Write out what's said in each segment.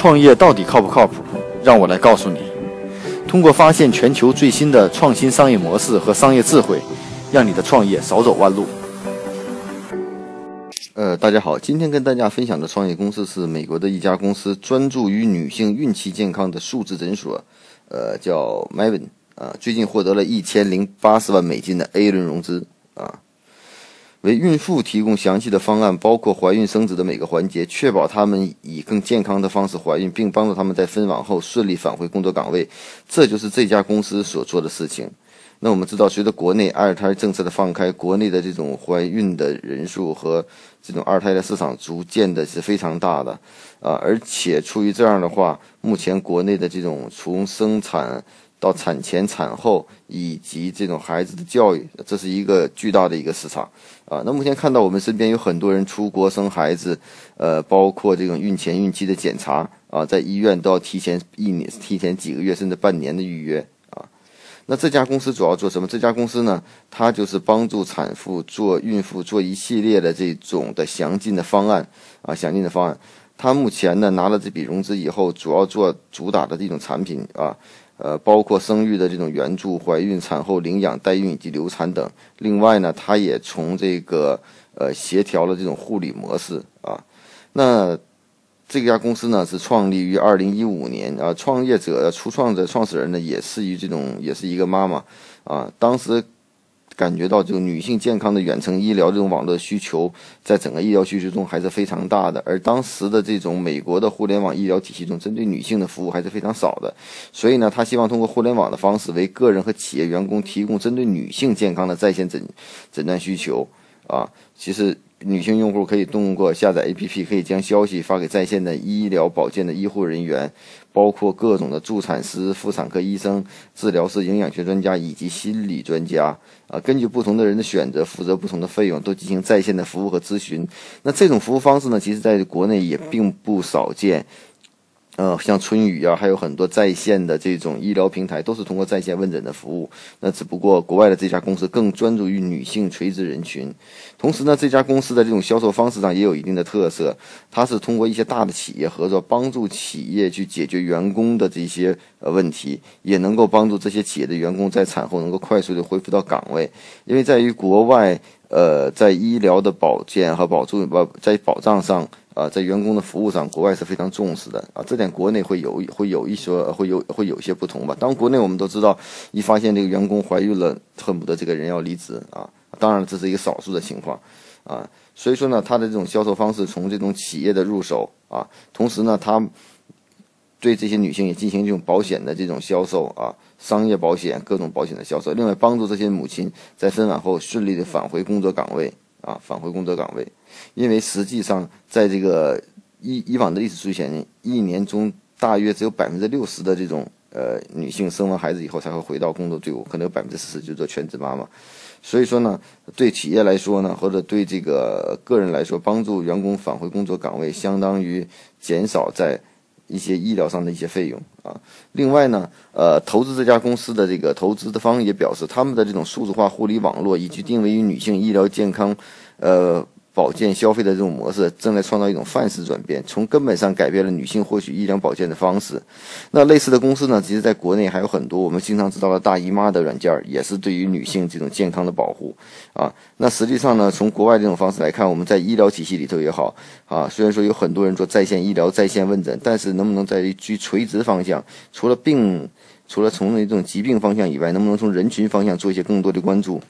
创业到底靠不靠谱？让我来告诉你。通过发现全球最新的创新商业模式和商业智慧，让你的创业少走弯路。呃，大家好，今天跟大家分享的创业公司是美国的一家公司，专注于女性孕期健康的数字诊所，呃，叫 Maven 啊，最近获得了一千零八十万美金的 A 轮融资啊。为孕妇提供详细的方案，包括怀孕生子的每个环节，确保她们以更健康的方式怀孕，并帮助她们在分娩后顺利返回工作岗位。这就是这家公司所做的事情。那我们知道，随着国内二胎政策的放开，国内的这种怀孕的人数和这种二胎的市场逐渐的是非常大的啊。而且出于这样的话，目前国内的这种从生产到产前、产后以及这种孩子的教育，这是一个巨大的一个市场啊。那目前看到我们身边有很多人出国生孩子，呃，包括这种孕前、孕期的检查啊，在医院都要提前一年、提前几个月甚至半年的预约啊。那这家公司主要做什么？这家公司呢，它就是帮助产妇做孕妇做一系列的这种的详尽的方案啊，详尽的方案。它目前呢拿了这笔融资以后，主要做主打的这种产品啊。呃，包括生育的这种援助、怀孕、产后领养、代孕以及流产等。另外呢，它也从这个呃协调了这种护理模式啊。那这家公司呢是创立于二零一五年啊，创业者、初创者、创始人呢也是于这种也是一个妈妈啊，当时。感觉到这个女性健康的远程医疗这种网络需求，在整个医疗需求中还是非常大的。而当时的这种美国的互联网医疗体系中，针对女性的服务还是非常少的。所以呢，他希望通过互联网的方式，为个人和企业员工提供针对女性健康的在线诊诊断需求。啊，其实。女性用户可以通过下载 APP，可以将消息发给在线的医疗保健的医护人员，包括各种的助产师、妇产科医生、治疗师、营养学专家以及心理专家。啊，根据不同的人的选择，负责不同的费用，都进行在线的服务和咨询。那这种服务方式呢，其实在国内也并不少见。呃，像春雨啊，还有很多在线的这种医疗平台，都是通过在线问诊的服务。那只不过国外的这家公司更专注于女性垂直人群。同时呢，这家公司的这种销售方式上也有一定的特色，它是通过一些大的企业合作，帮助企业去解决员工的这些呃问题，也能够帮助这些企业的员工在产后能够快速的恢复到岗位。因为在于国外，呃，在医疗的保健和保助保在保障上。啊，在员工的服务上，国外是非常重视的啊，这点国内会有会有一些会有会有一些不同吧。当国内我们都知道，一发现这个员工怀孕了，恨不得这个人要离职啊。当然，这是一个少数的情况啊。所以说呢，他的这种销售方式从这种企业的入手啊，同时呢，他对这些女性也进行这种保险的这种销售啊，商业保险各种保险的销售，另外帮助这些母亲在分娩后顺利的返回工作岗位。啊，返回工作岗位，因为实际上在这个以以往的历史数据显示，一年中大约只有百分之六十的这种呃女性生完孩子以后才会回到工作队伍，可能有百分之四十就做全职妈妈。所以说呢，对企业来说呢，或者对这个个人来说，帮助员工返回工作岗位，相当于减少在。一些医疗上的一些费用啊，另外呢，呃，投资这家公司的这个投资的方也表示，他们的这种数字化护理网络以及定位于女性医疗健康，呃。保健消费的这种模式正在创造一种范式转变，从根本上改变了女性获取医疗保健的方式。那类似的公司呢，其实在国内还有很多，我们经常知道的大姨妈的软件，也是对于女性这种健康的保护啊。那实际上呢，从国外这种方式来看，我们在医疗体系里头也好啊，虽然说有很多人做在线医疗、在线问诊，但是能不能在于垂直方向，除了病，除了从那种疾病方向以外，能不能从人群方向做一些更多的关注？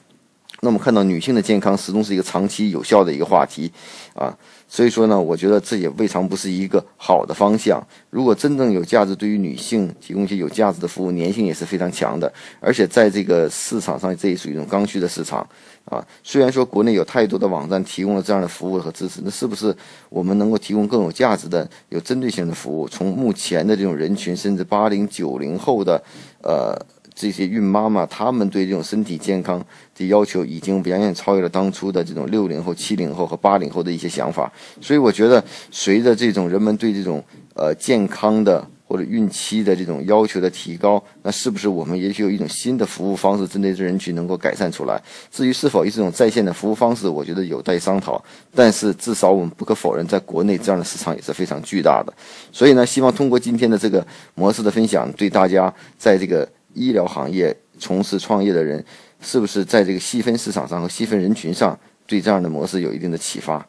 那我们看到女性的健康始终是一个长期有效的一个话题，啊，所以说呢，我觉得这也未尝不是一个好的方向。如果真正有价值，对于女性提供一些有价值的服务，粘性也是非常强的。而且在这个市场上，这也属于一种刚需的市场，啊，虽然说国内有太多的网站提供了这样的服务和支持，那是不是我们能够提供更有价值的、有针对性的服务？从目前的这种人群，甚至八零九零后的，呃。这些孕妈妈，她们对这种身体健康的要求已经远远超越了当初的这种六零后、七零后和八零后的一些想法。所以，我觉得随着这种人们对这种呃健康的或者孕期的这种要求的提高，那是不是我们也许有一种新的服务方式针对这人群能够改善出来？至于是否以这种在线的服务方式，我觉得有待商讨。但是至少我们不可否认，在国内这样的市场也是非常巨大的。所以呢，希望通过今天的这个模式的分享，对大家在这个医疗行业从事创业的人，是不是在这个细分市场上和细分人群上，对这样的模式有一定的启发。